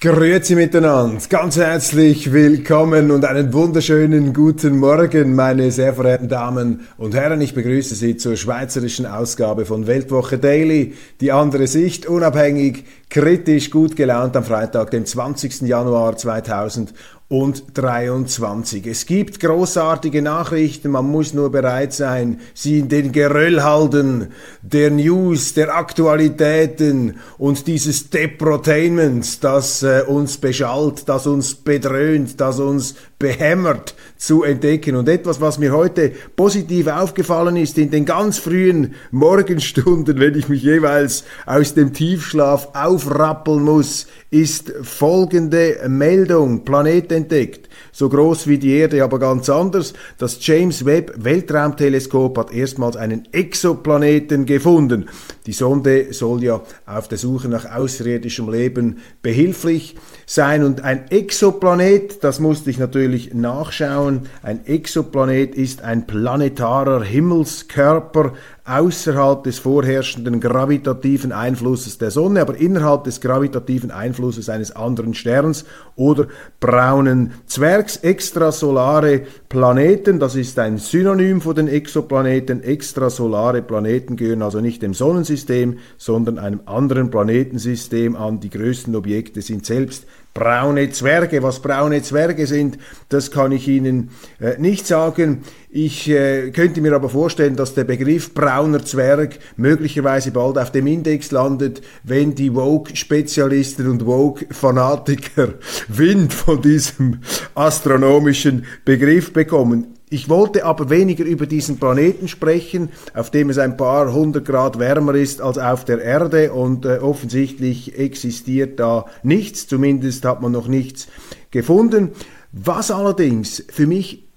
Grüezi miteinander, ganz herzlich willkommen und einen wunderschönen guten Morgen, meine sehr verehrten Damen und Herren. Ich begrüße Sie zur schweizerischen Ausgabe von Weltwoche Daily, die andere Sicht, unabhängig, kritisch, gut gelaunt am Freitag, dem 20. Januar 2000 und 23. Es gibt großartige Nachrichten, man muss nur bereit sein, sie in den Geröllhalden der News, der Aktualitäten und dieses Deprotainments, das äh, uns beschallt, das uns bedröhnt, das uns behämmert, zu entdecken. Und etwas, was mir heute positiv aufgefallen ist, in den ganz frühen Morgenstunden, wenn ich mich jeweils aus dem Tiefschlaf aufrappeln muss, ist folgende Meldung. Planet entdeckt. So groß wie die Erde, aber ganz anders. Das James Webb Weltraumteleskop hat erstmals einen Exoplaneten gefunden. Die Sonde soll ja auf der Suche nach außerirdischem Leben behilflich sein. Und ein Exoplanet, das musste ich natürlich nachschauen, ein Exoplanet ist ein planetarer Himmelskörper, außerhalb des vorherrschenden gravitativen Einflusses der Sonne, aber innerhalb des gravitativen Einflusses eines anderen Sterns oder braunen Zwergs. Extrasolare Planeten, das ist ein Synonym für den Exoplaneten. Extrasolare Planeten gehören also nicht dem Sonnensystem, sondern einem anderen Planetensystem an. Die größten Objekte sind selbst braune Zwerge. Was braune Zwerge sind, das kann ich Ihnen äh, nicht sagen. Ich äh, könnte mir aber vorstellen, dass der Begriff brauner Zwerg möglicherweise bald auf dem Index landet, wenn die Vogue-Spezialisten und Vogue-Fanatiker Wind von diesem astronomischen Begriff bekommen. Ich wollte aber weniger über diesen Planeten sprechen, auf dem es ein paar hundert Grad wärmer ist als auf der Erde und äh, offensichtlich existiert da nichts, zumindest hat man noch nichts gefunden. Was allerdings für mich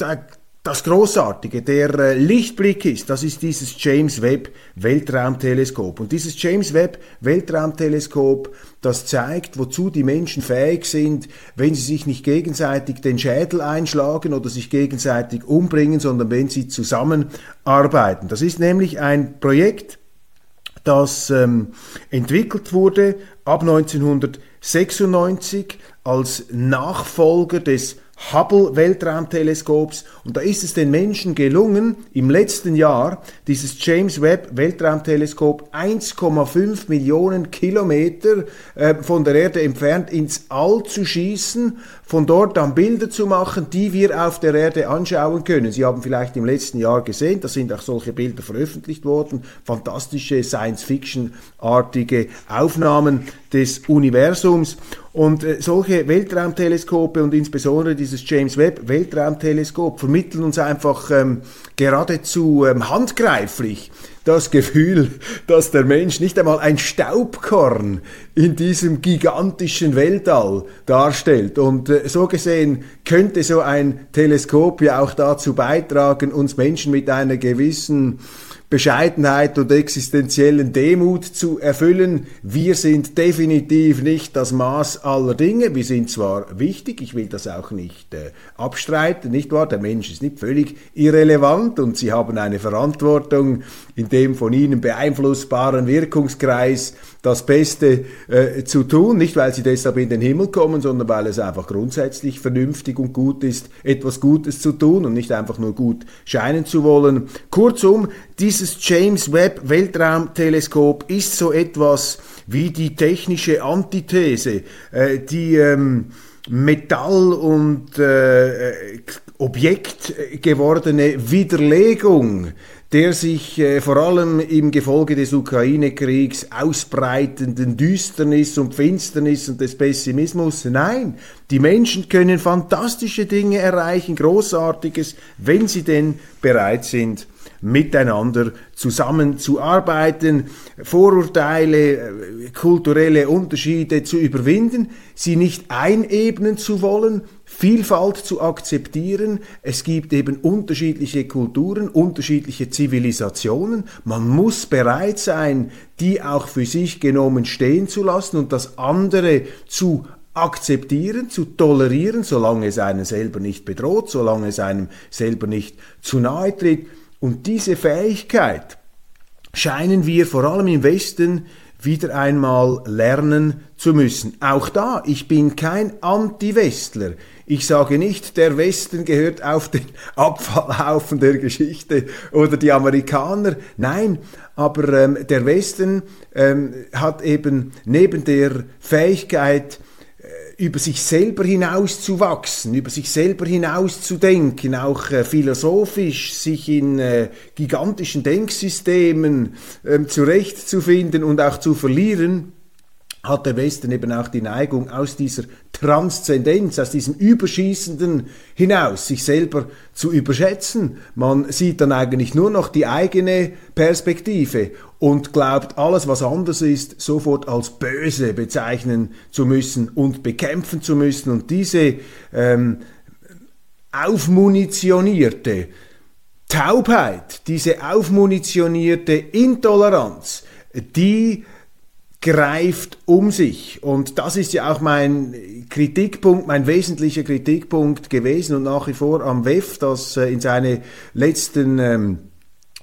der, das Großartige, der äh, Lichtblick ist, das ist dieses James Webb Weltraumteleskop. Und dieses James Webb Weltraumteleskop, das zeigt, wozu die Menschen fähig sind, wenn sie sich nicht gegenseitig den Schädel einschlagen oder sich gegenseitig umbringen, sondern wenn sie zusammenarbeiten. Das ist nämlich ein Projekt, das ähm, entwickelt wurde ab 1996 als Nachfolger des Hubble-Weltraumteleskops. Und da ist es den Menschen gelungen, im letzten Jahr dieses James Webb-Weltraumteleskop 1,5 Millionen Kilometer äh, von der Erde entfernt ins All zu schießen, von dort dann Bilder zu machen, die wir auf der Erde anschauen können. Sie haben vielleicht im letzten Jahr gesehen, da sind auch solche Bilder veröffentlicht worden, fantastische Science-Fiction-artige Aufnahmen des Universums. Und äh, solche Weltraumteleskope und insbesondere dieses James Webb Weltraumteleskop vermitteln uns einfach ähm, geradezu ähm, handgreiflich das Gefühl, dass der Mensch nicht einmal ein Staubkorn in diesem gigantischen Weltall darstellt. Und äh, so gesehen könnte so ein Teleskop ja auch dazu beitragen, uns Menschen mit einer gewissen Bescheidenheit und existenziellen Demut zu erfüllen. Wir sind definitiv nicht das Maß aller Dinge. Wir sind zwar wichtig, ich will das auch nicht äh, abstreiten, nicht wahr? Der Mensch ist nicht völlig irrelevant und Sie haben eine Verantwortung in dem von Ihnen beeinflussbaren Wirkungskreis das Beste äh, zu tun, nicht weil Sie deshalb in den Himmel kommen, sondern weil es einfach grundsätzlich vernünftig und gut ist, etwas Gutes zu tun und nicht einfach nur gut scheinen zu wollen. Kurzum, dieses James Webb Weltraumteleskop ist so etwas wie die technische Antithese, äh, die ähm, Metall- und äh, Objekt gewordene Widerlegung der sich äh, vor allem im Gefolge des Ukraine-Kriegs ausbreitenden Düsternis und Finsternis und des Pessimismus. Nein, die Menschen können fantastische Dinge erreichen, großartiges, wenn sie denn bereit sind, miteinander zusammenzuarbeiten, Vorurteile, äh, kulturelle Unterschiede zu überwinden, sie nicht einebnen zu wollen, Vielfalt zu akzeptieren. Es gibt eben unterschiedliche Kulturen, unterschiedliche Zivilisationen. Man muss bereit sein, die auch für sich genommen stehen zu lassen und das andere zu akzeptieren, zu tolerieren, solange es einen selber nicht bedroht, solange es einem selber nicht zu nahe tritt. Und diese Fähigkeit scheinen wir vor allem im Westen wieder einmal lernen zu müssen. Auch da, ich bin kein Anti-Westler. Ich sage nicht, der Westen gehört auf den Abfallhaufen der Geschichte oder die Amerikaner. Nein, aber ähm, der Westen ähm, hat eben neben der Fähigkeit, über sich selber hinaus zu wachsen, über sich selber hinaus zu denken, auch äh, philosophisch sich in äh, gigantischen Denksystemen äh, zurechtzufinden und auch zu verlieren, hat der Westen eben auch die Neigung, aus dieser Transzendenz, aus diesem Überschießenden hinaus, sich selber zu überschätzen. Man sieht dann eigentlich nur noch die eigene Perspektive und glaubt, alles, was anders ist, sofort als böse bezeichnen zu müssen und bekämpfen zu müssen. Und diese ähm, aufmunitionierte Taubheit, diese aufmunitionierte Intoleranz, die greift um sich. Und das ist ja auch mein Kritikpunkt, mein wesentlicher Kritikpunkt gewesen und nach wie vor am WEF, das äh, in seine letzten ähm,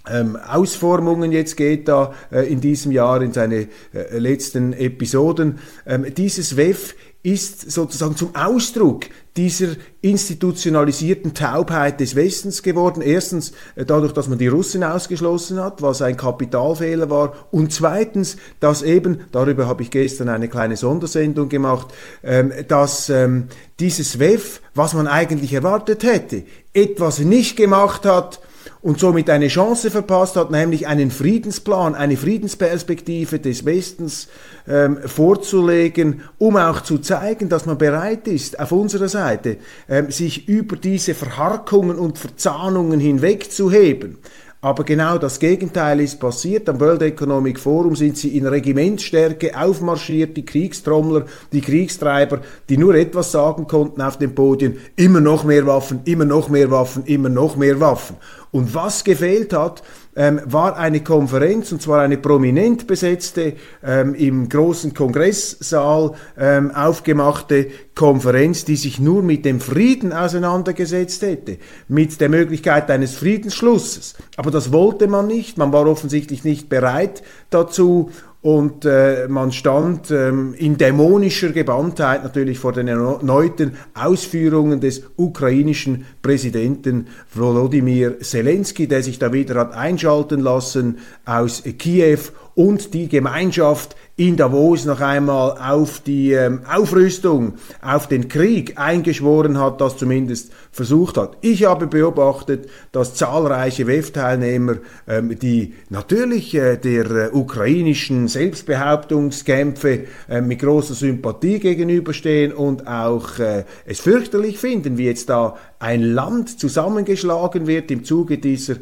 ähm, Ausformungen jetzt geht da äh, in diesem Jahr in seine äh, letzten Episoden. Ähm, dieses WEF ist sozusagen zum Ausdruck dieser institutionalisierten Taubheit des Westens geworden. Erstens äh, dadurch, dass man die Russen ausgeschlossen hat, was ein Kapitalfehler war. Und zweitens, dass eben, darüber habe ich gestern eine kleine Sondersendung gemacht, ähm, dass ähm, dieses WEF, was man eigentlich erwartet hätte, etwas nicht gemacht hat, und somit eine Chance verpasst hat, nämlich einen Friedensplan, eine Friedensperspektive des Westens ähm, vorzulegen, um auch zu zeigen, dass man bereit ist, auf unserer Seite ähm, sich über diese Verharkungen und Verzahnungen hinwegzuheben. Aber genau das Gegenteil ist passiert. Am World Economic Forum sind sie in Regimentsstärke aufmarschiert, die Kriegstrommler, die Kriegstreiber, die nur etwas sagen konnten auf den Podien. Immer noch mehr Waffen, immer noch mehr Waffen, immer noch mehr Waffen. Und was gefehlt hat, ähm, war eine Konferenz, und zwar eine prominent besetzte, ähm, im großen Kongresssaal ähm, aufgemachte Konferenz, die sich nur mit dem Frieden auseinandergesetzt hätte, mit der Möglichkeit eines Friedensschlusses. Aber das wollte man nicht, man war offensichtlich nicht bereit dazu und äh, man stand ähm, in dämonischer Gebanntheit natürlich vor den erneuten Ausführungen des ukrainischen Präsidenten Volodymyr Zelensky, der sich da wieder hat einschalten lassen aus Kiew und die Gemeinschaft in Davos noch einmal auf die ähm, Aufrüstung, auf den Krieg eingeschworen hat, das zumindest versucht hat. Ich habe beobachtet, dass zahlreiche WEF-Teilnehmer, ähm, die natürlich äh, der äh, ukrainischen Selbstbehauptungskämpfe äh, mit großer Sympathie gegenüberstehen und auch äh, es fürchterlich finden, wie jetzt da ein Land zusammengeschlagen wird im Zuge dieser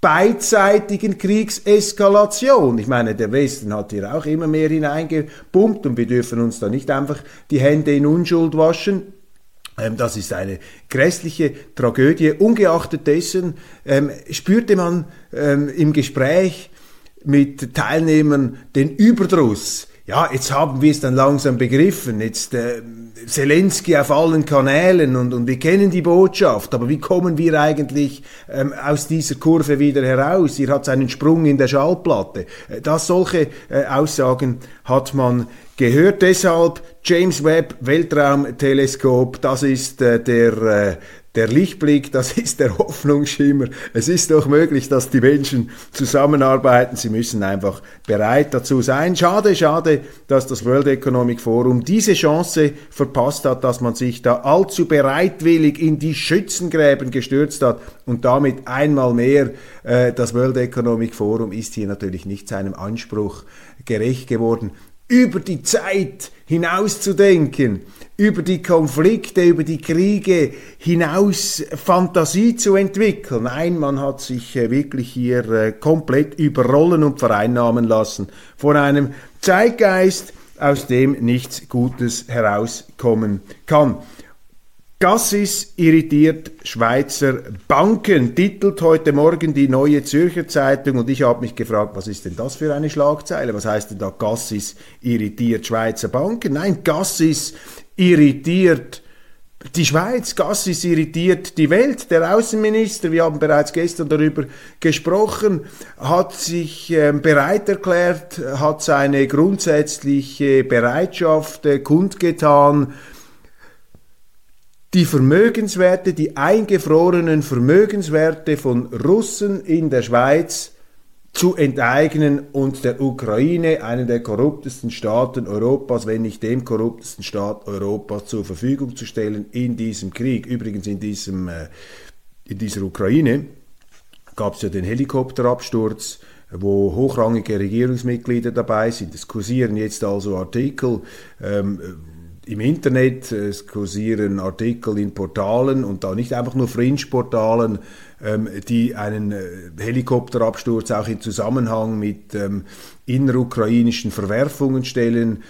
beidseitigen Kriegseskalation. Ich meine, der Westen hat hier auch immer mehr hineingepumpt und wir dürfen uns da nicht einfach die Hände in Unschuld waschen. Ähm, das ist eine grässliche Tragödie. Ungeachtet dessen ähm, spürte man ähm, im Gespräch mit Teilnehmern den Überdruss. Ja, jetzt haben wir es dann langsam begriffen. Jetzt äh, Zelensky auf allen Kanälen und, und wir kennen die Botschaft, aber wie kommen wir eigentlich ähm, aus dieser Kurve wieder heraus? Hier hat einen Sprung in der Schallplatte. Äh, das solche äh, Aussagen hat man gehört. Deshalb James Webb Weltraumteleskop, das ist äh, der äh, der Lichtblick, das ist der Hoffnungsschimmer. Es ist doch möglich, dass die Menschen zusammenarbeiten. Sie müssen einfach bereit dazu sein. Schade, schade, dass das World Economic Forum diese Chance verpasst hat, dass man sich da allzu bereitwillig in die Schützengräben gestürzt hat und damit einmal mehr äh, das World Economic Forum ist hier natürlich nicht seinem Anspruch gerecht geworden über die Zeit hinauszudenken, über die Konflikte, über die Kriege hinaus Fantasie zu entwickeln. Nein, man hat sich äh, wirklich hier äh, komplett überrollen und vereinnahmen lassen von einem Zeitgeist, aus dem nichts Gutes herauskommen kann. Gassis irritiert Schweizer Banken, titelt heute Morgen die Neue Zürcher Zeitung und ich habe mich gefragt, was ist denn das für eine Schlagzeile? Was heißt denn da Gassis irritiert Schweizer Banken? Nein, Gassis irritiert die Schweiz, Gassis irritiert die Welt. Der Außenminister, wir haben bereits gestern darüber gesprochen, hat sich äh, bereit erklärt, hat seine grundsätzliche Bereitschaft äh, kundgetan, die Vermögenswerte, die eingefrorenen Vermögenswerte von Russen in der Schweiz zu enteignen und der Ukraine, einen der korruptesten Staaten Europas, wenn nicht dem korruptesten Staat Europas, zur Verfügung zu stellen in diesem Krieg. Übrigens in, diesem, äh, in dieser Ukraine gab es ja den Helikopterabsturz, wo hochrangige Regierungsmitglieder dabei sind. Es kursieren jetzt also Artikel, ähm, im Internet, es kursieren Artikel in Portalen und da nicht einfach nur Fringe-Portalen, die einen äh, Helikopterabsturz auch in Zusammenhang mit ähm, innerukrainischen Verwerfungen stellen,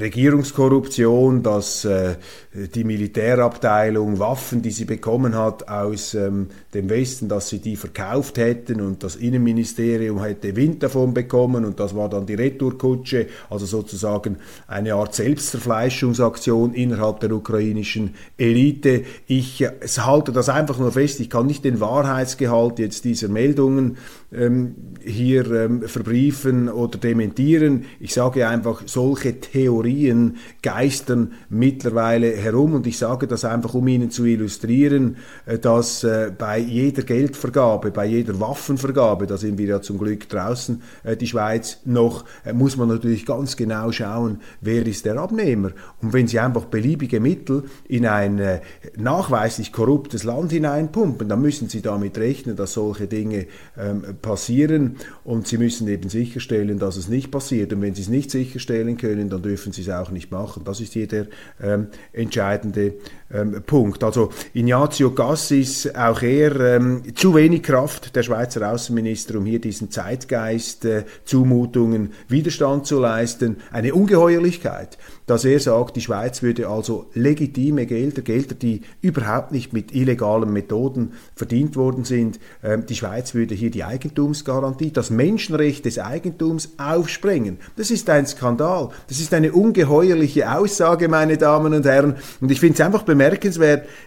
Regierungskorruption, dass äh, die Militärabteilung Waffen, die sie bekommen hat aus ähm, dem Westen, dass sie die verkauft hätten und das Innenministerium hätte Wind davon bekommen und das war dann die Retourkutsche, also sozusagen eine Art Selbstzerfleischungsaktion innerhalb der ukrainischen Elite. Ich äh, halte das einfach nur fest, ich kann nicht den Wahrheitsgehalt jetzt dieser Meldungen ähm, hier ähm, verbriefen oder dementieren. Ich sage einfach, solche Theorien geistern mittlerweile herum und ich sage das einfach, um Ihnen zu illustrieren, äh, dass äh, bei jeder Geldvergabe, bei jeder Waffenvergabe, da sind wir ja zum Glück draußen, äh, die Schweiz noch, äh, muss man natürlich ganz genau schauen, wer ist der Abnehmer. Und wenn Sie einfach beliebige Mittel in ein äh, nachweislich korruptes Land hineinpumpen, dann müssen Sie damit rechnen, dass solche Dinge ähm, passieren und Sie müssen eben sicherstellen, dass es nicht passiert. Und wenn Sie es nicht sicherstellen können, dann dürfen Sie es auch nicht machen. Das ist hier der ähm, entscheidende ähm, Punkt. Also Ignazio Gassis, auch er ähm, zu wenig Kraft, der Schweizer Außenminister, um hier diesen Zeitgeist, äh, Zumutungen Widerstand zu leisten. Eine Ungeheuerlichkeit, dass er sagt, die Schweiz würde also legitime Gelder, Gelder, die überhaupt nicht mit illegalen Methoden verdient worden sind, ähm, die Schweiz würde hier die Eigentumsgarantie, das Menschenrecht des Eigentums aufsprengen. Das ist ein Skandal. Das ist eine ungeheuerliche Aussage, meine Damen und Herren. Und ich finde es einfach bemerkenswert,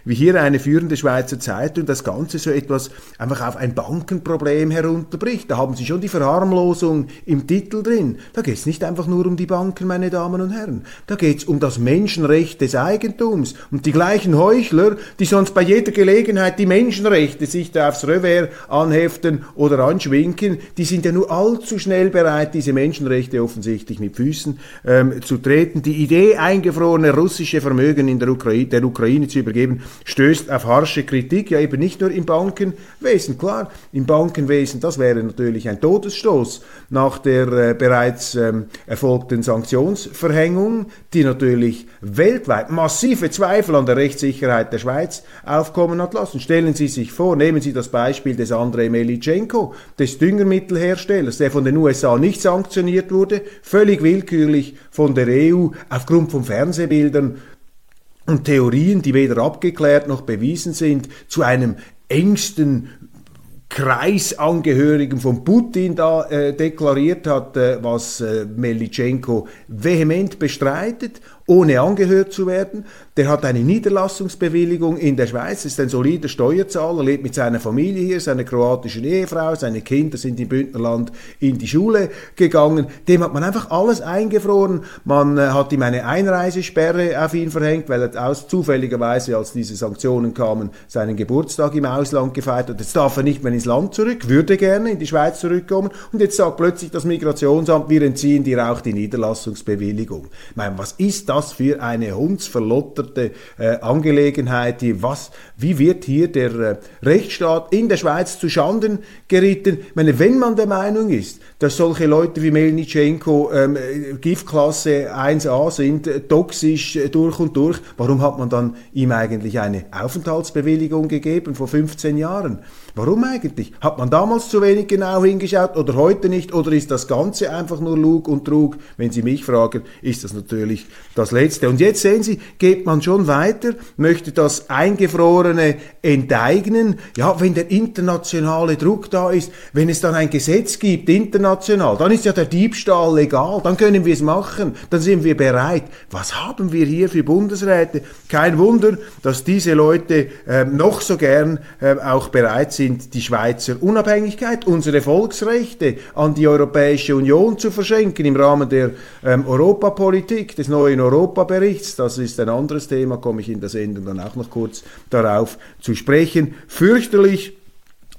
wie hier eine führende Schweizer Zeitung das Ganze so etwas einfach auf ein Bankenproblem herunterbricht. Da haben Sie schon die Verharmlosung im Titel drin. Da geht es nicht einfach nur um die Banken, meine Damen und Herren. Da geht es um das Menschenrecht des Eigentums. Und die gleichen Heuchler, die sonst bei jeder Gelegenheit die Menschenrechte sich da aufs Revers anheften oder anschwinken, die sind ja nur allzu schnell bereit, diese Menschenrechte offensichtlich mit Füßen ähm, zu treten. Die Idee, eingefrorene russische Vermögen in der Ukraine, der Ukraine zu übergeben, stößt auf harsche Kritik, ja eben nicht nur im Bankenwesen. Klar, im Bankenwesen, das wäre natürlich ein Todesstoß nach der äh, bereits ähm, erfolgten Sanktionsverhängung, die natürlich weltweit massive Zweifel an der Rechtssicherheit der Schweiz aufkommen hat lassen. Stellen Sie sich vor, nehmen Sie das Beispiel des Andrei Melitschenko, des Düngermittelherstellers, der von den USA nicht sanktioniert wurde, völlig willkürlich von der EU aufgrund von Fernsehbildern und Theorien, die weder abgeklärt noch bewiesen sind, zu einem engsten Kreisangehörigen von Putin da äh, deklariert hat, äh, was äh, Melitschenko vehement bestreitet ohne angehört zu werden. Der hat eine Niederlassungsbewilligung in der Schweiz, ist ein solider Steuerzahler, lebt mit seiner Familie hier, seiner kroatischen Ehefrau, seine Kinder sind im Bündnerland in die Schule gegangen. Dem hat man einfach alles eingefroren. Man äh, hat ihm eine Einreisesperre auf ihn verhängt, weil er aus zufälligerweise, als diese Sanktionen kamen, seinen Geburtstag im Ausland gefeiert hat. Jetzt darf er nicht mehr ins Land zurück, würde gerne in die Schweiz zurückkommen und jetzt sagt plötzlich das Migrationsamt, wir entziehen dir auch die Niederlassungsbewilligung. Ich meine, was ist das für eine hundsverlotterte äh, Angelegenheit? Die, was, wie wird hier der äh, Rechtsstaat in der Schweiz zu Schanden geritten? Ich meine, wenn man der Meinung ist, dass solche Leute wie Melnitschenko ähm, Giftklasse 1a sind, äh, toxisch äh, durch und durch, warum hat man dann ihm eigentlich eine Aufenthaltsbewilligung gegeben vor 15 Jahren? Warum eigentlich? Hat man damals zu wenig genau hingeschaut oder heute nicht? Oder ist das Ganze einfach nur Lug und Trug? Wenn Sie mich fragen, ist das natürlich das Letzte. Und jetzt sehen Sie, geht man schon weiter, möchte das Eingefrorene enteignen. Ja, wenn der internationale Druck da ist, wenn es dann ein Gesetz gibt, international, dann ist ja der Diebstahl legal, dann können wir es machen, dann sind wir bereit. Was haben wir hier für Bundesräte? Kein Wunder, dass diese Leute äh, noch so gern äh, auch bereit sind, sind, die Schweizer Unabhängigkeit, unsere Volksrechte an die Europäische Union zu verschenken im Rahmen der ähm, Europapolitik, des neuen Europaberichts. Das ist ein anderes Thema, komme ich in der Sendung dann auch noch kurz darauf zu sprechen. Fürchterlich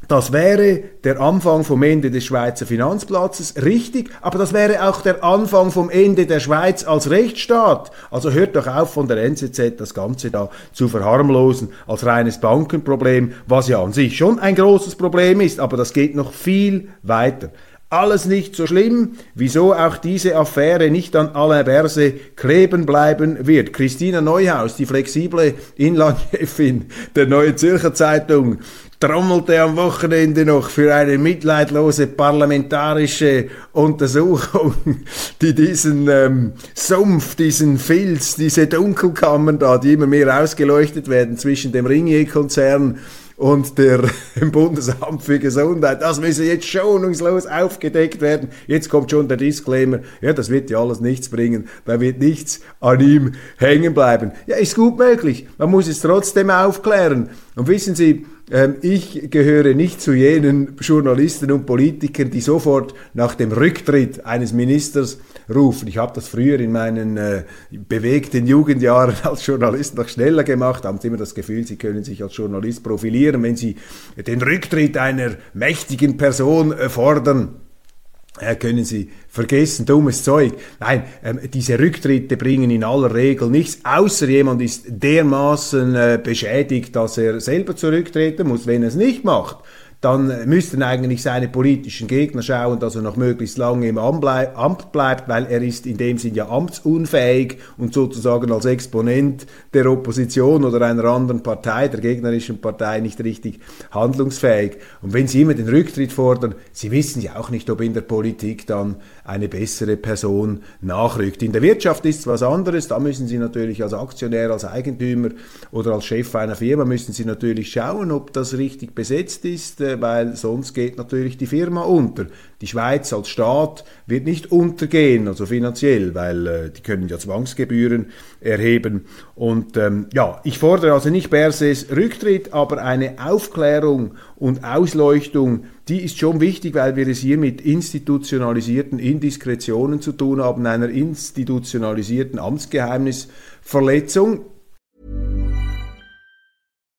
das wäre der Anfang vom Ende des Schweizer Finanzplatzes, richtig, aber das wäre auch der Anfang vom Ende der Schweiz als Rechtsstaat. Also hört doch auf von der NZZ das Ganze da zu verharmlosen als reines Bankenproblem, was ja an sich schon ein großes Problem ist, aber das geht noch viel weiter. Alles nicht so schlimm, wieso auch diese Affäre nicht an aller Börse kleben bleiben wird. Christina Neuhaus, die flexible Inlandchefin der Neuen Zürcher Zeitung, trommelte am Wochenende noch für eine mitleidlose parlamentarische Untersuchung, die diesen ähm, Sumpf, diesen Filz, diese Dunkelkammern da, die immer mehr ausgeleuchtet werden zwischen dem Ringier-Konzern und der Bundesamt für Gesundheit, das müsse jetzt schonungslos aufgedeckt werden. Jetzt kommt schon der Disclaimer, ja, das wird ja alles nichts bringen, da wird nichts an ihm hängen bleiben. Ja, ist gut möglich, man muss es trotzdem aufklären. Und wissen Sie, ich gehöre nicht zu jenen Journalisten und Politikern, die sofort nach dem Rücktritt eines Ministers rufen. Ich habe das früher in meinen äh, bewegten Jugendjahren als Journalist noch schneller gemacht, haben Sie immer das Gefühl, Sie können sich als Journalist profilieren, wenn Sie den Rücktritt einer mächtigen Person äh, fordern können Sie vergessen, dummes Zeug. Nein, ähm, diese Rücktritte bringen in aller Regel nichts, außer jemand ist dermaßen äh, beschädigt, dass er selber zurücktreten muss. Wenn er es nicht macht, dann müssten eigentlich seine politischen Gegner schauen, dass er noch möglichst lange im Amt bleibt, weil er ist in dem Sinn ja amtsunfähig und sozusagen als Exponent der Opposition oder einer anderen Partei, der gegnerischen Partei, nicht richtig handlungsfähig. Und wenn Sie immer den Rücktritt fordern, Sie wissen ja auch nicht, ob in der Politik dann eine bessere Person nachrückt. In der Wirtschaft ist es was anderes, da müssen Sie natürlich als Aktionär, als Eigentümer oder als Chef einer Firma müssen Sie natürlich schauen, ob das richtig besetzt ist, weil sonst geht natürlich die Firma unter. Die Schweiz als Staat wird nicht untergehen, also finanziell, weil äh, die können ja Zwangsgebühren erheben. Und ähm, ja, ich fordere also nicht Berses Rücktritt, aber eine Aufklärung und Ausleuchtung, die ist schon wichtig, weil wir es hier mit institutionalisierten Indiskretionen zu tun haben, einer institutionalisierten Amtsgeheimnisverletzung.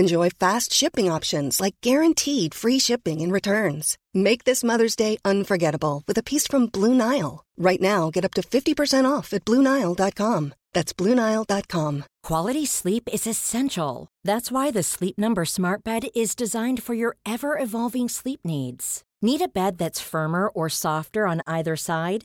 Enjoy fast shipping options like guaranteed free shipping and returns. Make this Mother's Day unforgettable with a piece from Blue Nile. Right now, get up to 50% off at BlueNile.com. That's BlueNile.com. Quality sleep is essential. That's why the Sleep Number Smart Bed is designed for your ever evolving sleep needs. Need a bed that's firmer or softer on either side?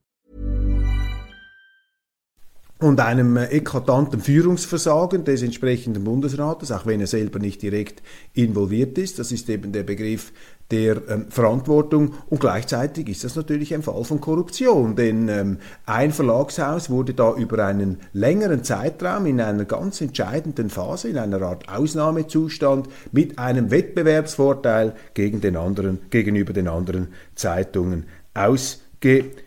und einem äh, eklatanten Führungsversagen des entsprechenden Bundesrates, auch wenn er selber nicht direkt involviert ist. Das ist eben der Begriff der ähm, Verantwortung und gleichzeitig ist das natürlich ein Fall von Korruption, denn ähm, ein Verlagshaus wurde da über einen längeren Zeitraum in einer ganz entscheidenden Phase, in einer Art Ausnahmezustand mit einem Wettbewerbsvorteil gegen den anderen, gegenüber den anderen Zeitungen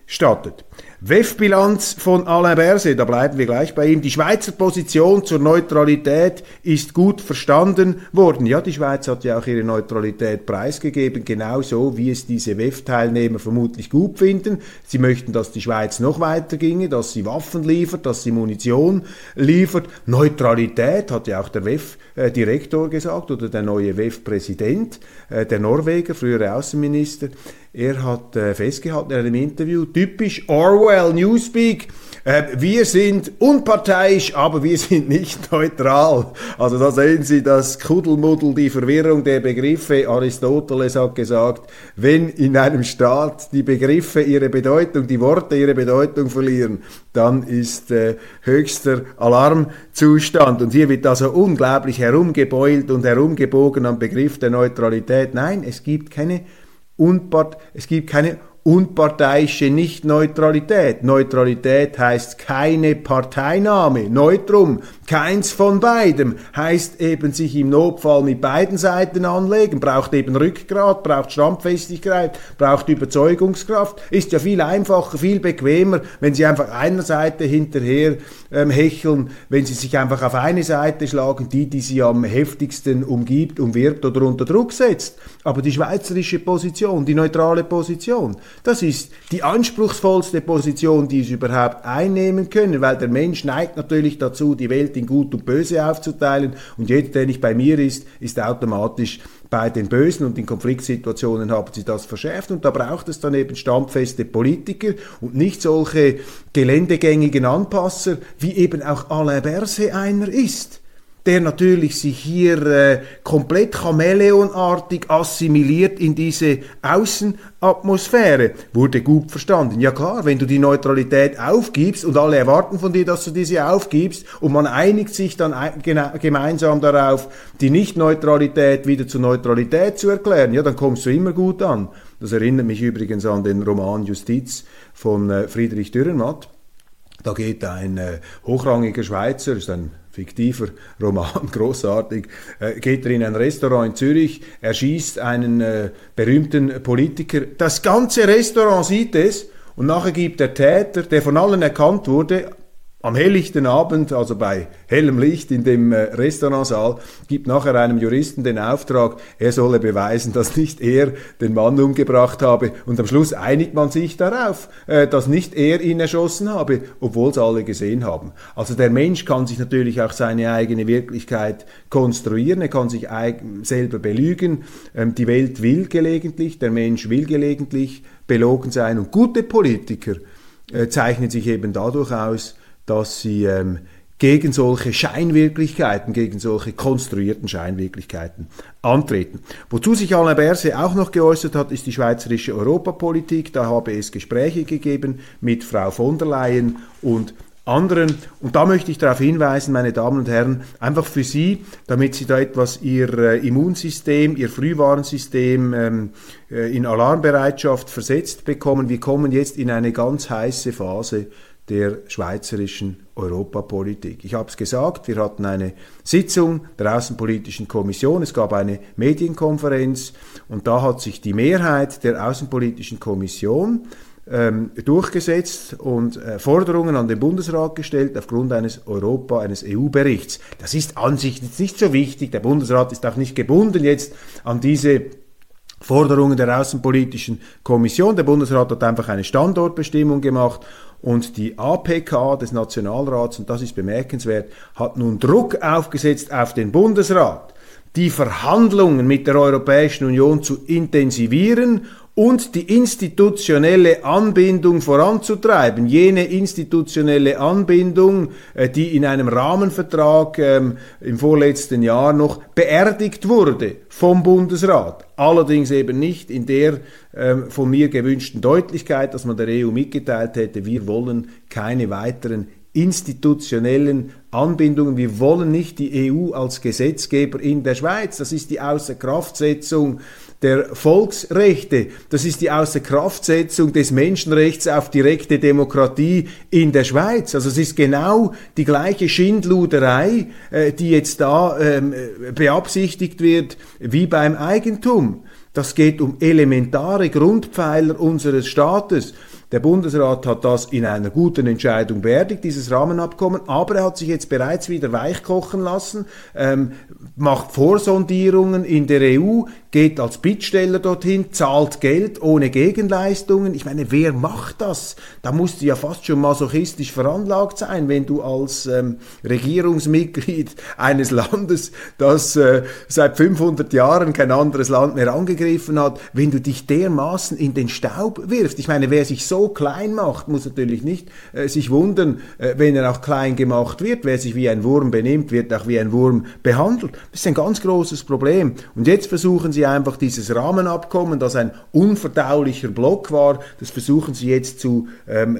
ausgestattet. WEF-Bilanz von Alain Berset, da bleiben wir gleich bei ihm. Die Schweizer Position zur Neutralität ist gut verstanden worden. Ja, die Schweiz hat ja auch ihre Neutralität preisgegeben, genauso wie es diese WEF-Teilnehmer vermutlich gut finden. Sie möchten, dass die Schweiz noch weiter ginge, dass sie Waffen liefert, dass sie Munition liefert. Neutralität hat ja auch der WEF-Direktor gesagt oder der neue WEF-Präsident, äh, der Norweger, frühere Außenminister. Er hat äh, festgehalten in einem Interview, typisch Orwell Newspeak, äh, wir sind unparteiisch, aber wir sind nicht neutral. Also da sehen Sie das Kuddelmuddel, die Verwirrung der Begriffe. Aristoteles hat gesagt, wenn in einem Staat die Begriffe ihre Bedeutung, die Worte ihre Bedeutung verlieren, dann ist äh, höchster Alarmzustand. Und hier wird also unglaublich herumgebeult und herumgebogen am Begriff der Neutralität. Nein, es gibt keine Unpart es gibt keine unparteiische Nicht-Neutralität. Neutralität heißt keine Parteinahme. Neutrum, keins von beidem, heißt eben sich im Notfall mit beiden Seiten anlegen, braucht eben Rückgrat, braucht Standfestigkeit, braucht Überzeugungskraft. Ist ja viel einfacher, viel bequemer, wenn Sie einfach einer Seite hinterher ähm, hecheln, wenn Sie sich einfach auf eine Seite schlagen, die, die Sie am heftigsten umgibt, umwirbt oder unter Druck setzt. Aber die schweizerische Position, die neutrale Position, das ist die anspruchsvollste Position, die sie überhaupt einnehmen können, weil der Mensch neigt natürlich dazu, die Welt in Gut und Böse aufzuteilen. Und jeder, der nicht bei mir ist, ist automatisch bei den Bösen. Und in Konfliktsituationen haben sie das verschärft. Und da braucht es dann eben standfeste Politiker und nicht solche geländegängigen Anpasser, wie eben auch Alain Berset einer ist der natürlich sich hier äh, komplett chameleonartig assimiliert in diese Außenatmosphäre. Wurde gut verstanden. Ja klar, wenn du die Neutralität aufgibst und alle erwarten von dir, dass du diese aufgibst und man einigt sich dann gemeinsam darauf, die Nicht-Neutralität wieder zur Neutralität zu erklären, ja, dann kommst du immer gut an. Das erinnert mich übrigens an den Roman Justiz von äh, Friedrich Dürrenmatt. Da geht ein äh, hochrangiger Schweizer, ist ein fiktiver Roman, großartig, äh, geht er in ein Restaurant in Zürich, erschießt einen äh, berühmten Politiker. Das ganze Restaurant sieht es und nachher gibt der Täter, der von allen erkannt wurde, am helllichten Abend, also bei hellem Licht in dem äh, Restaurantsaal, gibt nachher einem Juristen den Auftrag, er solle beweisen, dass nicht er den Mann umgebracht habe. Und am Schluss einigt man sich darauf, äh, dass nicht er ihn erschossen habe, obwohl es alle gesehen haben. Also der Mensch kann sich natürlich auch seine eigene Wirklichkeit konstruieren, er kann sich selber belügen. Ähm, die Welt will gelegentlich, der Mensch will gelegentlich belogen sein. Und gute Politiker äh, zeichnen sich eben dadurch aus, dass sie ähm, gegen solche Scheinwirklichkeiten, gegen solche konstruierten Scheinwirklichkeiten antreten. Wozu sich Alain Berset auch noch geäußert hat, ist die schweizerische Europapolitik. Da habe es Gespräche gegeben mit Frau von der Leyen und anderen. Und da möchte ich darauf hinweisen, meine Damen und Herren, einfach für Sie, damit Sie da etwas Ihr äh, Immunsystem, Ihr Frühwarnsystem ähm, äh, in Alarmbereitschaft versetzt bekommen. Wir kommen jetzt in eine ganz heiße Phase der schweizerischen Europapolitik. Ich habe es gesagt, wir hatten eine Sitzung der Außenpolitischen Kommission, es gab eine Medienkonferenz und da hat sich die Mehrheit der Außenpolitischen Kommission ähm, durchgesetzt und äh, Forderungen an den Bundesrat gestellt aufgrund eines Europa, eines EU-Berichts. Das ist an sich nicht so wichtig. Der Bundesrat ist auch nicht gebunden jetzt an diese Forderungen der Außenpolitischen Kommission. Der Bundesrat hat einfach eine Standortbestimmung gemacht und die APK des Nationalrats, und das ist bemerkenswert, hat nun Druck aufgesetzt auf den Bundesrat, die Verhandlungen mit der Europäischen Union zu intensivieren und die institutionelle Anbindung voranzutreiben. Jene institutionelle Anbindung, äh, die in einem Rahmenvertrag ähm, im vorletzten Jahr noch beerdigt wurde vom Bundesrat. Allerdings eben nicht in der ähm, von mir gewünschten Deutlichkeit, dass man der EU mitgeteilt hätte, wir wollen keine weiteren institutionellen Anbindungen. Wir wollen nicht die EU als Gesetzgeber in der Schweiz. Das ist die Außerkraftsetzung der Volksrechte. Das ist die Außerkraftsetzung des Menschenrechts auf direkte Demokratie in der Schweiz. Also es ist genau die gleiche Schindluderei, äh, die jetzt da ähm, beabsichtigt wird wie beim Eigentum. Das geht um elementare Grundpfeiler unseres Staates. Der Bundesrat hat das in einer guten Entscheidung beerdigt, dieses Rahmenabkommen, aber er hat sich jetzt bereits wieder weichkochen lassen, ähm, macht Vorsondierungen in der EU, geht als Bittsteller dorthin, zahlt Geld ohne Gegenleistungen. Ich meine, wer macht das? Da musst du ja fast schon masochistisch veranlagt sein, wenn du als ähm, Regierungsmitglied eines Landes, das äh, seit 500 Jahren kein anderes Land mehr angegriffen hat, wenn du dich dermaßen in den Staub wirfst. Ich meine, wer sich so klein macht, muss natürlich nicht äh, sich wundern, äh, wenn er auch klein gemacht wird. Wer sich wie ein Wurm benimmt, wird auch wie ein Wurm behandelt. Das ist ein ganz großes Problem. Und jetzt versuchen sie einfach dieses Rahmenabkommen, das ein unverdaulicher Block war, das versuchen sie jetzt zu, ähm,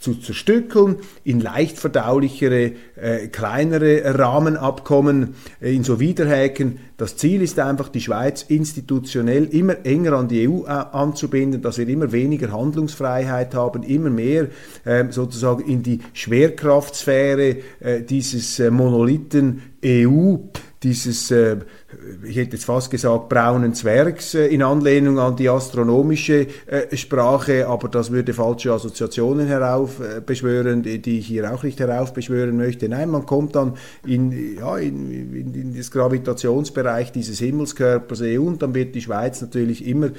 zu zerstückeln in leicht verdaulichere, äh, kleinere Rahmenabkommen, äh, in so Widerhäken. Das Ziel ist einfach, die Schweiz institutionell immer enger an die EU äh, anzubinden, dass wir immer weniger Handlungsfreiheit haben, immer mehr äh, sozusagen in die Schwerkraftsphäre äh, dieses äh, Monolithen EU dieses, äh, ich hätte jetzt fast gesagt, braunen Zwergs äh, in Anlehnung an die astronomische äh, Sprache, aber das würde falsche Assoziationen heraufbeschwören, die, die ich hier auch nicht heraufbeschwören möchte. Nein, man kommt dann in, ja, in, in, in das Gravitationsbereich dieses Himmelskörpers EU und dann wird die Schweiz natürlich immer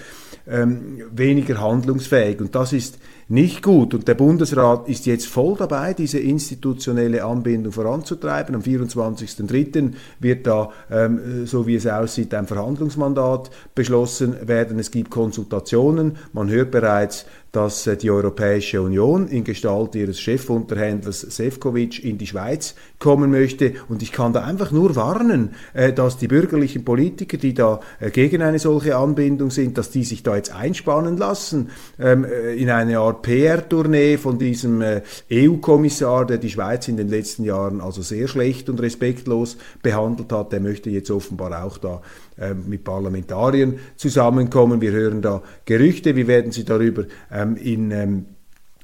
ähm, weniger handlungsfähig und das ist nicht gut. Und der Bundesrat ist jetzt voll dabei, diese institutionelle Anbindung voranzutreiben. Am 24.03. wird da, ähm, so wie es aussieht, ein Verhandlungsmandat beschlossen werden. Es gibt Konsultationen. Man hört bereits, dass äh, die Europäische Union in Gestalt ihres Chefunterhändlers Sefcovic in die Schweiz kommen möchte. Und ich kann da einfach nur warnen, äh, dass die bürgerlichen Politiker, die da äh, gegen eine solche Anbindung sind, dass die sich da jetzt einspannen lassen ähm, in eine Art PR-Tournee von diesem EU-Kommissar, der die Schweiz in den letzten Jahren also sehr schlecht und respektlos behandelt hat. Der möchte jetzt offenbar auch da ähm, mit Parlamentariern zusammenkommen. Wir hören da Gerüchte, wie werden Sie darüber ähm, in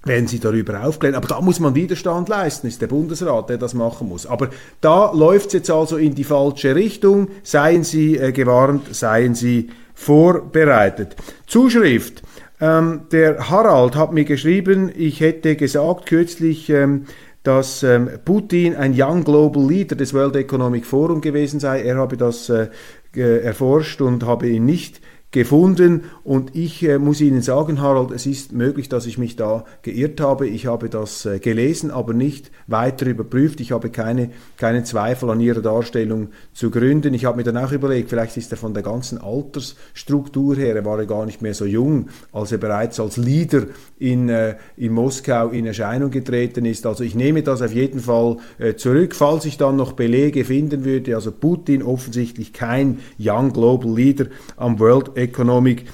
werden sie darüber aufklären. Aber da muss man Widerstand leisten, ist der Bundesrat, der das machen muss. Aber da läuft es jetzt also in die falsche Richtung. Seien Sie äh, gewarnt, seien Sie vorbereitet. Zuschrift. Ähm, der Harald hat mir geschrieben, ich hätte gesagt kürzlich, ähm, dass ähm, Putin ein Young Global Leader des World Economic Forum gewesen sei. Er habe das äh, erforscht und habe ihn nicht gefunden und ich äh, muss Ihnen sagen, Harald, es ist möglich, dass ich mich da geirrt habe. Ich habe das äh, gelesen, aber nicht weiter überprüft. Ich habe keine, keine Zweifel an Ihrer Darstellung zu gründen. Ich habe mir dann auch überlegt, vielleicht ist er von der ganzen Altersstruktur her, er war ja gar nicht mehr so jung, als er bereits als Leader in, äh, in Moskau in Erscheinung getreten ist. Also ich nehme das auf jeden Fall äh, zurück, falls ich dann noch Belege finden würde. Also Putin offensichtlich kein Young Global Leader am World Economic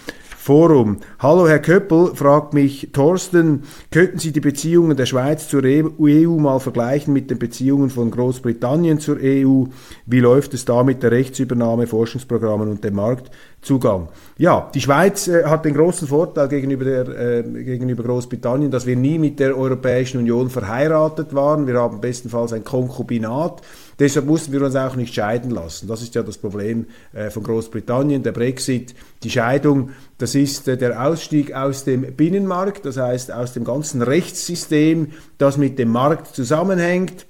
Forum. Hallo Herr Köppel, fragt mich Thorsten, könnten Sie die Beziehungen der Schweiz zur EU e mal vergleichen mit den Beziehungen von Großbritannien zur EU? Wie läuft es da mit der Rechtsübernahme, Forschungsprogrammen und dem Marktzugang? Ja, die Schweiz äh, hat den großen Vorteil gegenüber, der, äh, gegenüber Großbritannien, dass wir nie mit der Europäischen Union verheiratet waren. Wir haben bestenfalls ein Konkubinat. Deshalb mussten wir uns auch nicht scheiden lassen. Das ist ja das Problem äh, von Großbritannien, der Brexit, die Scheidung. Das ist äh, der Ausstieg aus dem Binnenmarkt, das heißt aus dem ganzen Rechtssystem, das mit dem Markt zusammenhängt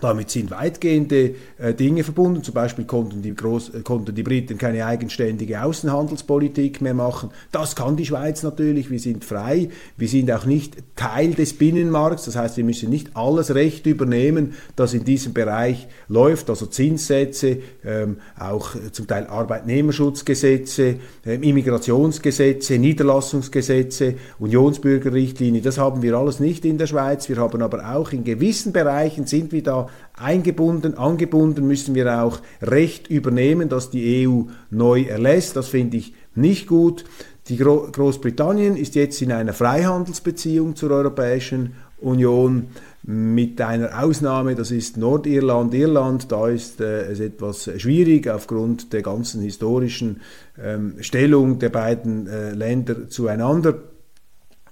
damit sind weitgehende äh, Dinge verbunden. Zum Beispiel konnten die, Groß, äh, konnten die Briten keine eigenständige Außenhandelspolitik mehr machen. Das kann die Schweiz natürlich. Wir sind frei. Wir sind auch nicht Teil des Binnenmarkts. Das heißt, wir müssen nicht alles Recht übernehmen, das in diesem Bereich läuft. Also Zinssätze, ähm, auch zum Teil Arbeitnehmerschutzgesetze, äh, Immigrationsgesetze, Niederlassungsgesetze, Unionsbürgerrichtlinie. Das haben wir alles nicht in der Schweiz. Wir haben aber auch in gewissen Bereichen sind wir da eingebunden, angebunden müssen wir auch Recht übernehmen, das die EU neu erlässt. Das finde ich nicht gut. Die Gro Großbritannien ist jetzt in einer Freihandelsbeziehung zur Europäischen Union mit einer Ausnahme, das ist Nordirland, Irland. Da ist äh, es etwas schwierig aufgrund der ganzen historischen ähm, Stellung der beiden äh, Länder zueinander.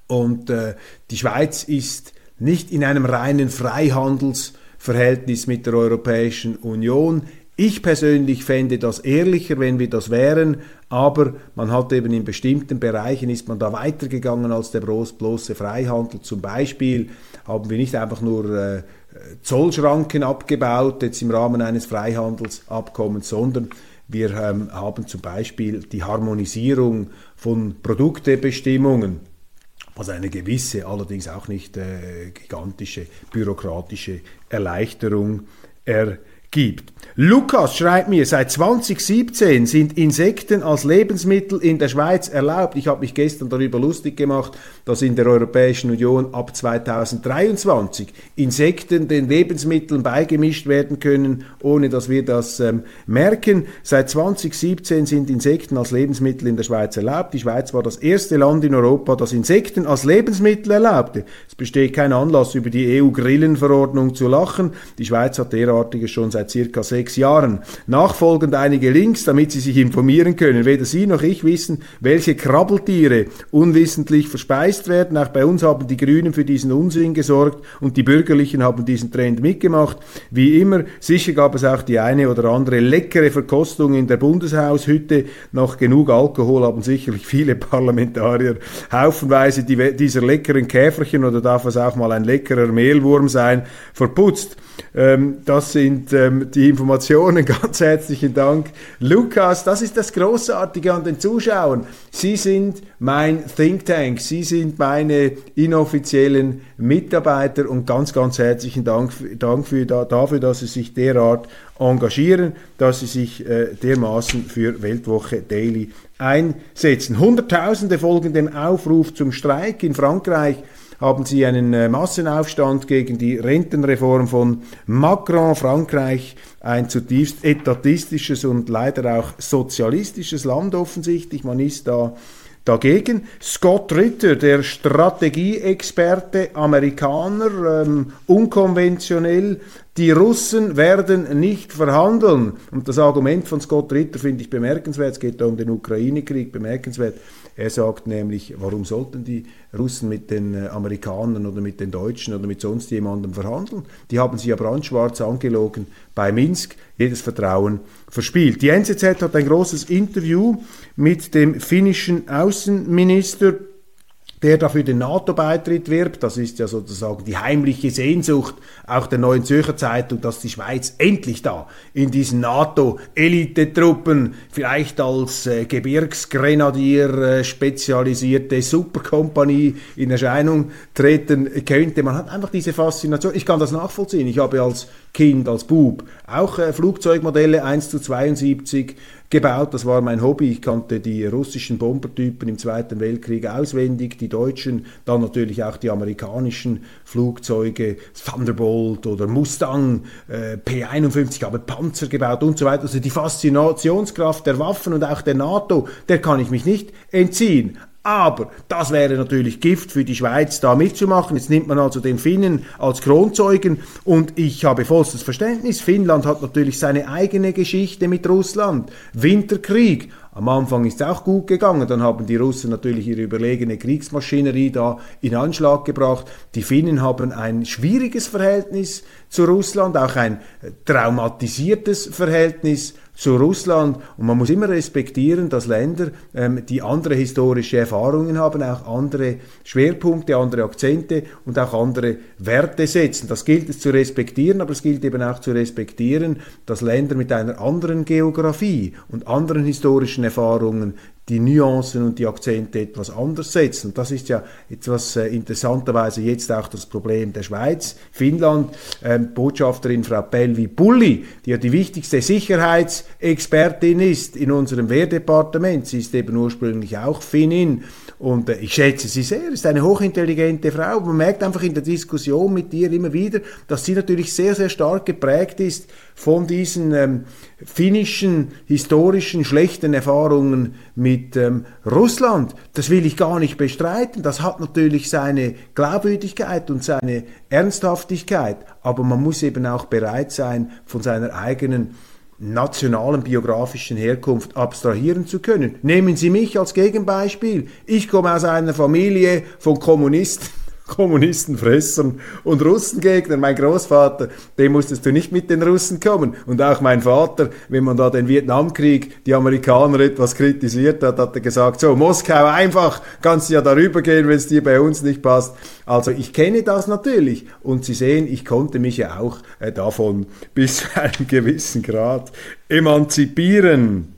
Und äh, die Schweiz ist nicht in einem reinen Freihandels Verhältnis mit der Europäischen Union. Ich persönlich fände das ehrlicher, wenn wir das wären, aber man hat eben in bestimmten Bereichen ist man da weitergegangen als der bloße Freihandel. Zum Beispiel haben wir nicht einfach nur äh, Zollschranken abgebaut, jetzt im Rahmen eines Freihandelsabkommens, sondern wir ähm, haben zum Beispiel die Harmonisierung von Produktebestimmungen was eine gewisse, allerdings auch nicht äh, gigantische bürokratische Erleichterung ergibt. Lukas schreibt mir, seit 2017 sind Insekten als Lebensmittel in der Schweiz erlaubt. Ich habe mich gestern darüber lustig gemacht, dass in der Europäischen Union ab 2023 Insekten den Lebensmitteln beigemischt werden können, ohne dass wir das ähm, merken. Seit 2017 sind Insekten als Lebensmittel in der Schweiz erlaubt. Die Schweiz war das erste Land in Europa, das Insekten als Lebensmittel erlaubte. Es besteht kein Anlass, über die EU-Grillenverordnung zu lachen. Die Schweiz hat derartiges schon seit circa sechs sechs Jahren. Nachfolgend einige Links, damit Sie sich informieren können. Weder Sie noch ich wissen, welche Krabbeltiere unwissentlich verspeist werden. Auch bei uns haben die Grünen für diesen Unsinn gesorgt und die Bürgerlichen haben diesen Trend mitgemacht. Wie immer, sicher gab es auch die eine oder andere leckere Verkostung in der Bundeshaushütte. Noch genug Alkohol haben sicherlich viele Parlamentarier haufenweise dieser leckeren Käferchen oder darf es auch mal ein leckerer Mehlwurm sein, verputzt. Ähm, das sind ähm, die Informationen. Ganz herzlichen Dank, Lukas. Das ist das Großartige an den Zuschauern. Sie sind mein Think Tank. Sie sind meine inoffiziellen Mitarbeiter und ganz, ganz herzlichen Dank, Dank für, dafür, dass Sie sich derart engagieren, dass Sie sich äh, dermaßen für Weltwoche Daily einsetzen. Hunderttausende folgen dem Aufruf zum Streik in Frankreich haben sie einen äh, Massenaufstand gegen die Rentenreform von Macron, Frankreich, ein zutiefst etatistisches und leider auch sozialistisches Land offensichtlich. Man ist da Dagegen Scott Ritter, der Strategieexperte, Amerikaner, ähm, unkonventionell, die Russen werden nicht verhandeln. Und das Argument von Scott Ritter finde ich bemerkenswert. Es geht da um den Ukraine-Krieg, bemerkenswert. Er sagt nämlich, warum sollten die Russen mit den äh, Amerikanern oder mit den Deutschen oder mit sonst jemandem verhandeln? Die haben sie ja brandschwarz angelogen bei Minsk, jedes Vertrauen verspielt. Die NZZ hat ein großes Interview mit dem finnischen Außenminister der dafür den NATO-Beitritt wirbt. Das ist ja sozusagen die heimliche Sehnsucht auch der Neuen Zürcher Zeitung, dass die Schweiz endlich da in diesen NATO-Elitetruppen vielleicht als äh, Gebirgsgrenadier äh, spezialisierte Superkompanie in Erscheinung treten könnte. Man hat einfach diese Faszination. Ich kann das nachvollziehen. Ich habe als Kind, als Bub auch äh, Flugzeugmodelle 1 zu 72 gebaut. Das war mein Hobby. Ich kannte die russischen Bombertypen im Zweiten Weltkrieg auswendig, die deutschen, dann natürlich auch die amerikanischen Flugzeuge, Thunderbolt oder Mustang, äh, P-51, habe Panzer gebaut und so weiter. Also die Faszinationskraft der Waffen und auch der NATO, der kann ich mich nicht entziehen. Aber das wäre natürlich Gift für die Schweiz, da mitzumachen. Jetzt nimmt man also den Finnen als Kronzeugen und ich habe vollstes Verständnis. Finnland hat natürlich seine eigene Geschichte mit Russland. Winterkrieg. Am Anfang ist es auch gut gegangen, dann haben die Russen natürlich ihre überlegene Kriegsmaschinerie da in Anschlag gebracht. Die Finnen haben ein schwieriges Verhältnis zu Russland, auch ein traumatisiertes Verhältnis zu Russland. Und man muss immer respektieren, dass Länder, ähm, die andere historische Erfahrungen haben, auch andere Schwerpunkte, andere Akzente und auch andere Werte setzen. Das gilt es zu respektieren, aber es gilt eben auch zu respektieren, dass Länder mit einer anderen Geografie und anderen historischen Erfahrungen die Nuancen und die Akzente etwas anders setzen. Und das ist ja etwas äh, interessanterweise jetzt auch das Problem der Schweiz. Finnland, äh, Botschafterin Frau Pelvi Bulli, die ja die wichtigste Sicherheitsexpertin ist in unserem Wehrdepartement. Sie ist eben ursprünglich auch Finnin. Und äh, ich schätze sie sehr, ist eine hochintelligente Frau. Man merkt einfach in der Diskussion mit ihr immer wieder, dass sie natürlich sehr, sehr stark geprägt ist von diesen ähm, finnischen, historischen, schlechten Erfahrungen mit ähm, Russland. Das will ich gar nicht bestreiten. Das hat natürlich seine Glaubwürdigkeit und seine Ernsthaftigkeit. Aber man muss eben auch bereit sein, von seiner eigenen nationalen biografischen Herkunft abstrahieren zu können. Nehmen Sie mich als Gegenbeispiel. Ich komme aus einer Familie von Kommunisten. Kommunistenfressern und Russengegnern. Mein Großvater, dem musstest du nicht mit den Russen kommen. Und auch mein Vater, wenn man da den Vietnamkrieg, die Amerikaner etwas kritisiert hat, hat er gesagt, so, Moskau einfach, kannst ja darüber gehen, wenn es dir bei uns nicht passt. Also ich kenne das natürlich. Und Sie sehen, ich konnte mich ja auch äh, davon bis zu einem gewissen Grad emanzipieren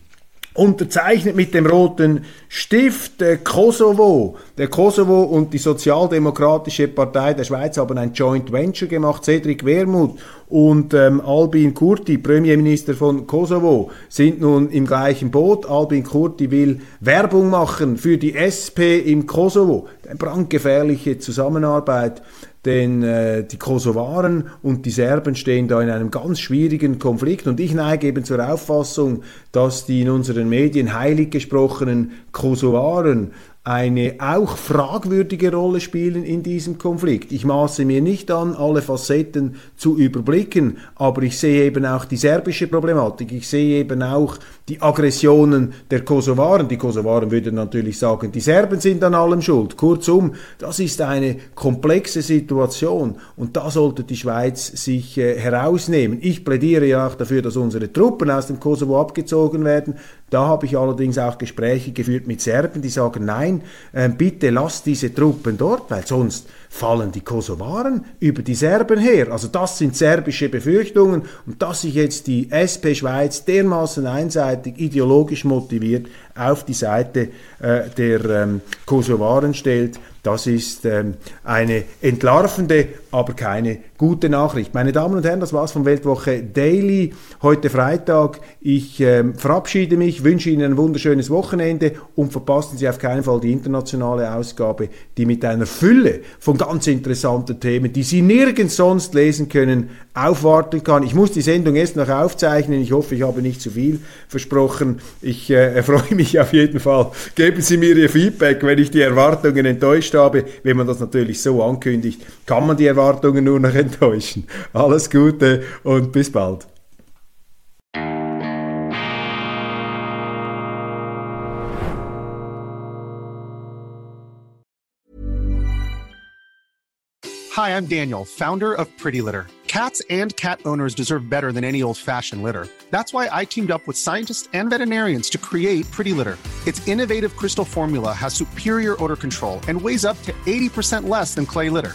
unterzeichnet mit dem roten Stift der Kosovo. Der Kosovo und die Sozialdemokratische Partei der Schweiz haben ein Joint Venture gemacht. Cedric Wermuth und ähm, Albin Kurti, Premierminister von Kosovo, sind nun im gleichen Boot. Albin Kurti will Werbung machen für die SP im Kosovo. Eine brandgefährliche Zusammenarbeit denn äh, die Kosovaren und die Serben stehen da in einem ganz schwierigen Konflikt und ich neige eben zur Auffassung, dass die in unseren Medien heilig gesprochenen Kosovaren eine auch fragwürdige Rolle spielen in diesem Konflikt. Ich maße mir nicht an, alle Facetten zu überblicken, aber ich sehe eben auch die serbische Problematik, ich sehe eben auch die Aggressionen der Kosovaren. Die Kosovaren würden natürlich sagen, die Serben sind an allem schuld. Kurzum, das ist eine komplexe Situation und da sollte die Schweiz sich äh, herausnehmen. Ich plädiere ja auch dafür, dass unsere Truppen aus dem Kosovo abgezogen werden. Da habe ich allerdings auch Gespräche geführt mit Serben, die sagen, nein, äh, bitte lasst diese Truppen dort, weil sonst fallen die Kosovaren über die Serben her. Also das sind serbische Befürchtungen und dass sich jetzt die SP Schweiz dermaßen einseitig ideologisch motiviert auf die Seite äh, der ähm, Kosovaren stellt, das ist ähm, eine entlarvende, aber keine gute Nachricht. Meine Damen und Herren, das war's von Weltwoche Daily. Heute Freitag. Ich ähm, verabschiede mich, wünsche Ihnen ein wunderschönes Wochenende und verpassen Sie auf keinen Fall die internationale Ausgabe, die mit einer Fülle von ganz interessanten Themen, die Sie nirgends sonst lesen können, aufwarten kann. Ich muss die Sendung erst noch aufzeichnen. Ich hoffe, ich habe nicht zu viel versprochen. Ich äh, freue mich auf jeden Fall. Geben Sie mir Ihr Feedback, wenn ich die Erwartungen enttäuscht habe. Wenn man das natürlich so ankündigt, kann man die Erwartungen nur noch enttäuschen. Alles Gute und bis bald. Hi, I'm Daniel, founder of Pretty Litter. Cats and cat owners deserve better than any old-fashioned litter. That's why I teamed up with scientists and veterinarians to create Pretty Litter. Its innovative crystal formula has superior odor control and weighs up to 80% less than clay litter.